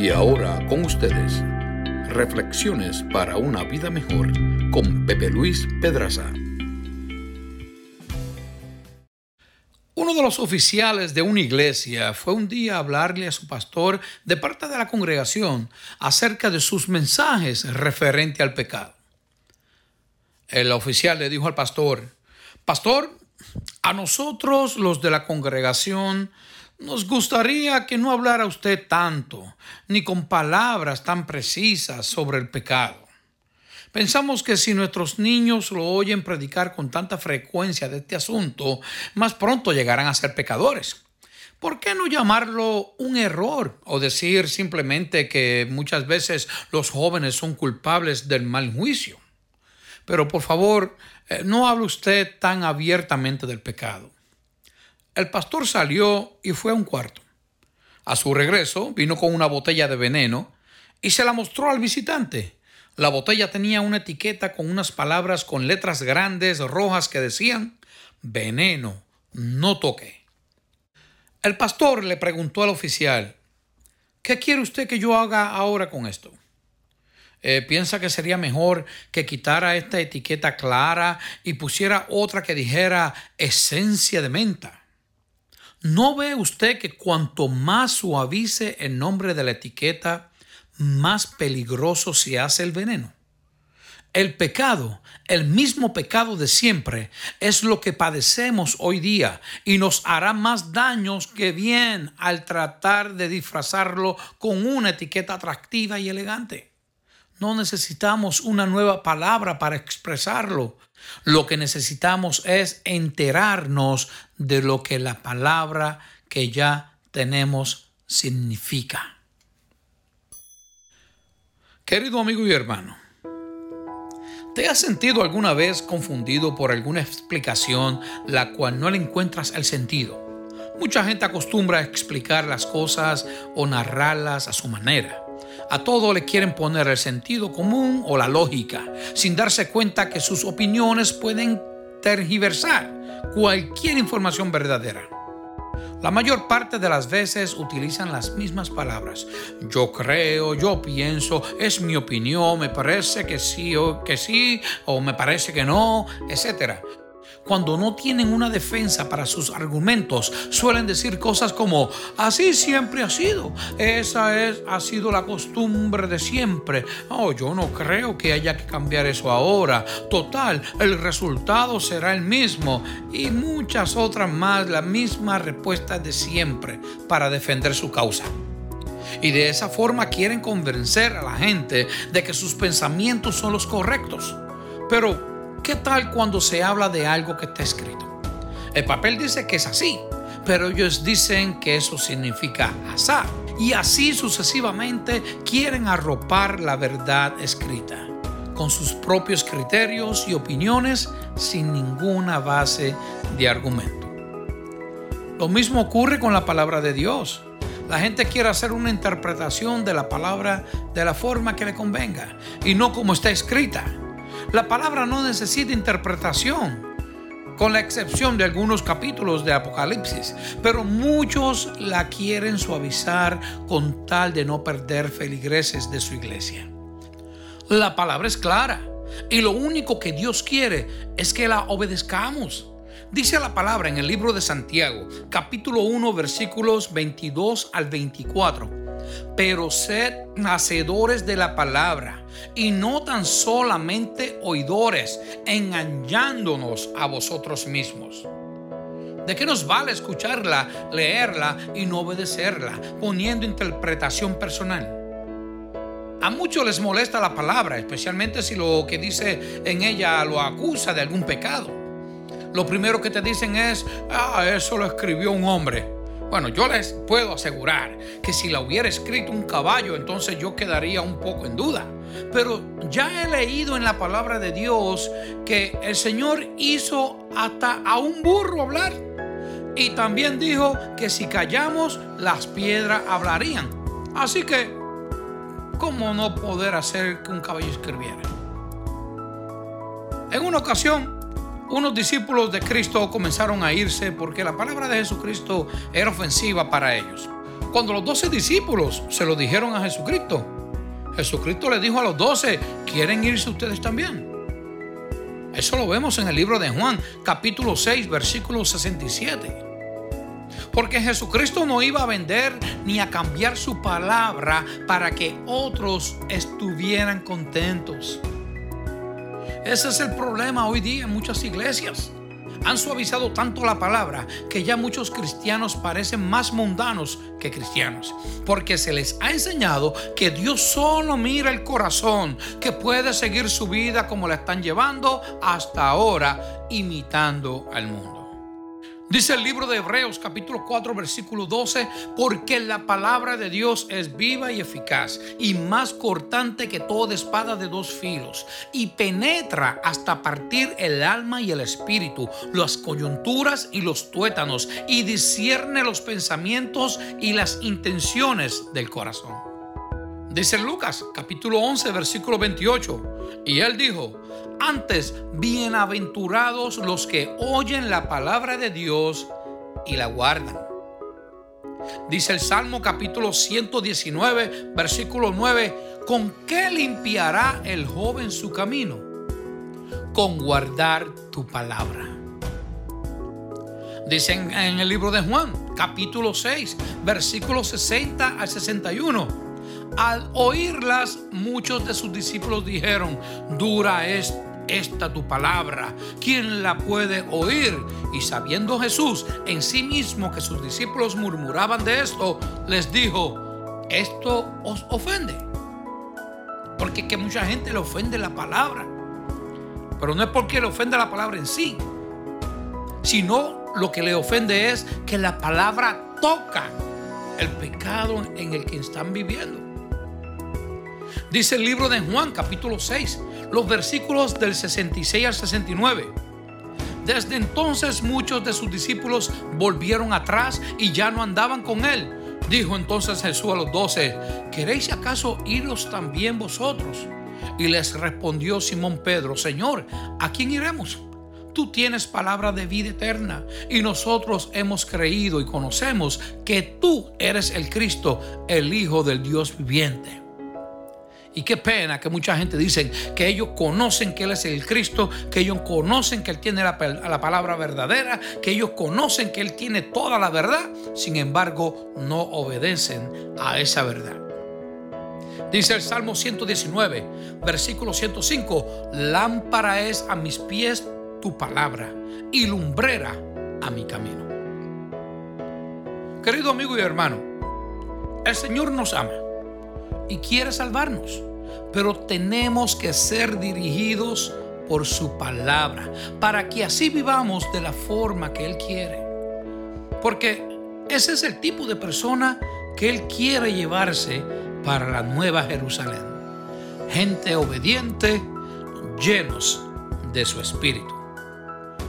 Y ahora con ustedes, Reflexiones para una vida mejor con Pepe Luis Pedraza. Uno de los oficiales de una iglesia fue un día a hablarle a su pastor de parte de la congregación acerca de sus mensajes referente al pecado. El oficial le dijo al pastor, Pastor, a nosotros los de la congregación nos gustaría que no hablara usted tanto, ni con palabras tan precisas sobre el pecado. Pensamos que si nuestros niños lo oyen predicar con tanta frecuencia de este asunto, más pronto llegarán a ser pecadores. ¿Por qué no llamarlo un error o decir simplemente que muchas veces los jóvenes son culpables del mal juicio? Pero por favor, eh, no hable usted tan abiertamente del pecado. El pastor salió y fue a un cuarto. A su regreso vino con una botella de veneno y se la mostró al visitante. La botella tenía una etiqueta con unas palabras con letras grandes rojas que decían veneno, no toque. El pastor le preguntó al oficial, ¿qué quiere usted que yo haga ahora con esto? Eh, piensa que sería mejor que quitara esta etiqueta clara y pusiera otra que dijera esencia de menta. ¿No ve usted que cuanto más suavice el nombre de la etiqueta, más peligroso se hace el veneno? El pecado, el mismo pecado de siempre, es lo que padecemos hoy día y nos hará más daños que bien al tratar de disfrazarlo con una etiqueta atractiva y elegante. No necesitamos una nueva palabra para expresarlo. Lo que necesitamos es enterarnos de lo que la palabra que ya tenemos significa. Querido amigo y hermano, ¿te has sentido alguna vez confundido por alguna explicación la cual no le encuentras el sentido? Mucha gente acostumbra a explicar las cosas o narrarlas a su manera. A todo le quieren poner el sentido común o la lógica, sin darse cuenta que sus opiniones pueden tergiversar cualquier información verdadera. La mayor parte de las veces utilizan las mismas palabras. Yo creo, yo pienso, es mi opinión, me parece que sí o que sí, o me parece que no, etc cuando no tienen una defensa para sus argumentos, suelen decir cosas como, así siempre ha sido, esa es, ha sido la costumbre de siempre. Oh, yo no creo que haya que cambiar eso ahora. Total, el resultado será el mismo. Y muchas otras más, la misma respuesta de siempre para defender su causa. Y de esa forma quieren convencer a la gente de que sus pensamientos son los correctos. Pero ¿Qué tal cuando se habla de algo que está escrito? El papel dice que es así, pero ellos dicen que eso significa azar. Y así sucesivamente quieren arropar la verdad escrita con sus propios criterios y opiniones sin ninguna base de argumento. Lo mismo ocurre con la palabra de Dios. La gente quiere hacer una interpretación de la palabra de la forma que le convenga y no como está escrita. La palabra no necesita interpretación, con la excepción de algunos capítulos de Apocalipsis, pero muchos la quieren suavizar con tal de no perder feligreses de su iglesia. La palabra es clara y lo único que Dios quiere es que la obedezcamos. Dice la palabra en el libro de Santiago, capítulo 1, versículos 22 al 24 pero sed nacedores de la palabra y no tan solamente oidores, engañándonos a vosotros mismos. ¿De qué nos vale escucharla, leerla y no obedecerla, poniendo interpretación personal? A muchos les molesta la palabra, especialmente si lo que dice en ella lo acusa de algún pecado. Lo primero que te dicen es, ah, eso lo escribió un hombre. Bueno, yo les puedo asegurar que si la hubiera escrito un caballo, entonces yo quedaría un poco en duda. Pero ya he leído en la palabra de Dios que el Señor hizo hasta a un burro hablar. Y también dijo que si callamos, las piedras hablarían. Así que, ¿cómo no poder hacer que un caballo escribiera? En una ocasión, unos discípulos de Cristo comenzaron a irse porque la palabra de Jesucristo era ofensiva para ellos. Cuando los doce discípulos se lo dijeron a Jesucristo, Jesucristo le dijo a los doce, ¿quieren irse ustedes también? Eso lo vemos en el libro de Juan, capítulo 6, versículo 67. Porque Jesucristo no iba a vender ni a cambiar su palabra para que otros estuvieran contentos. Ese es el problema hoy día en muchas iglesias. Han suavizado tanto la palabra que ya muchos cristianos parecen más mundanos que cristianos, porque se les ha enseñado que Dios solo mira el corazón, que puede seguir su vida como la están llevando hasta ahora, imitando al mundo. Dice el libro de Hebreos capítulo 4 versículo 12, porque la palabra de Dios es viva y eficaz y más cortante que toda espada de dos filos y penetra hasta partir el alma y el espíritu, las coyunturas y los tuétanos y discierne los pensamientos y las intenciones del corazón. Dice Lucas capítulo 11 versículo 28 y él dijo, antes, bienaventurados los que oyen la palabra de Dios y la guardan. Dice el Salmo capítulo 119, versículo 9, ¿con qué limpiará el joven su camino? Con guardar tu palabra. Dice en, el libro de Juan, capítulo 6, versículo 60 al 61. Al oírlas, muchos de sus discípulos dijeron, dura es esta tu palabra, ¿quién la puede oír? Y sabiendo Jesús en sí mismo que sus discípulos murmuraban de esto, les dijo, esto os ofende. Porque que mucha gente le ofende la palabra. Pero no es porque le ofende la palabra en sí, sino lo que le ofende es que la palabra toca el pecado en el que están viviendo. Dice el libro de Juan capítulo 6, los versículos del 66 al 69. Desde entonces muchos de sus discípulos volvieron atrás y ya no andaban con él. Dijo entonces Jesús a los doce, ¿queréis acaso iros también vosotros? Y les respondió Simón Pedro, Señor, ¿a quién iremos? Tú tienes palabra de vida eterna y nosotros hemos creído y conocemos que tú eres el Cristo, el Hijo del Dios viviente. Y qué pena que mucha gente dice que ellos conocen que Él es el Cristo, que ellos conocen que Él tiene la, la, palabra verdadera, que ellos conocen que Él tiene toda la verdad, sin embargo no obedecen a esa verdad. Dice el Salmo 119, versículo 105, lámpara es a mis pies tu palabra y lumbrera a mi camino. Querido amigo y hermano, el Señor nos ama y quiere salvarnos. Pero tenemos que ser dirigidos por su palabra, para que así vivamos de la forma que Él quiere. Porque ese es el tipo de persona que Él quiere llevarse para la nueva Jerusalén. Gente obediente, llenos de su espíritu.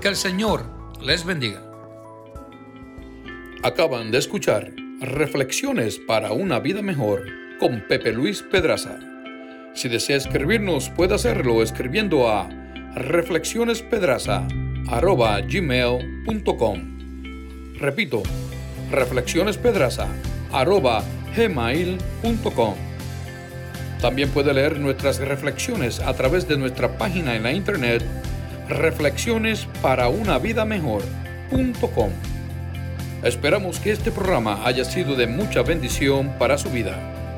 Que el Señor les bendiga. Acaban de escuchar Reflexiones para una vida mejor con Pepe Luis Pedraza. Si desea escribirnos, puede hacerlo escribiendo a reflexionespedraza.gmail.com Repito, reflexionespedraza.gmail.com También puede leer nuestras reflexiones a través de nuestra página en la internet reflexiones para una vida mejor.com. Esperamos que este programa haya sido de mucha bendición para su vida.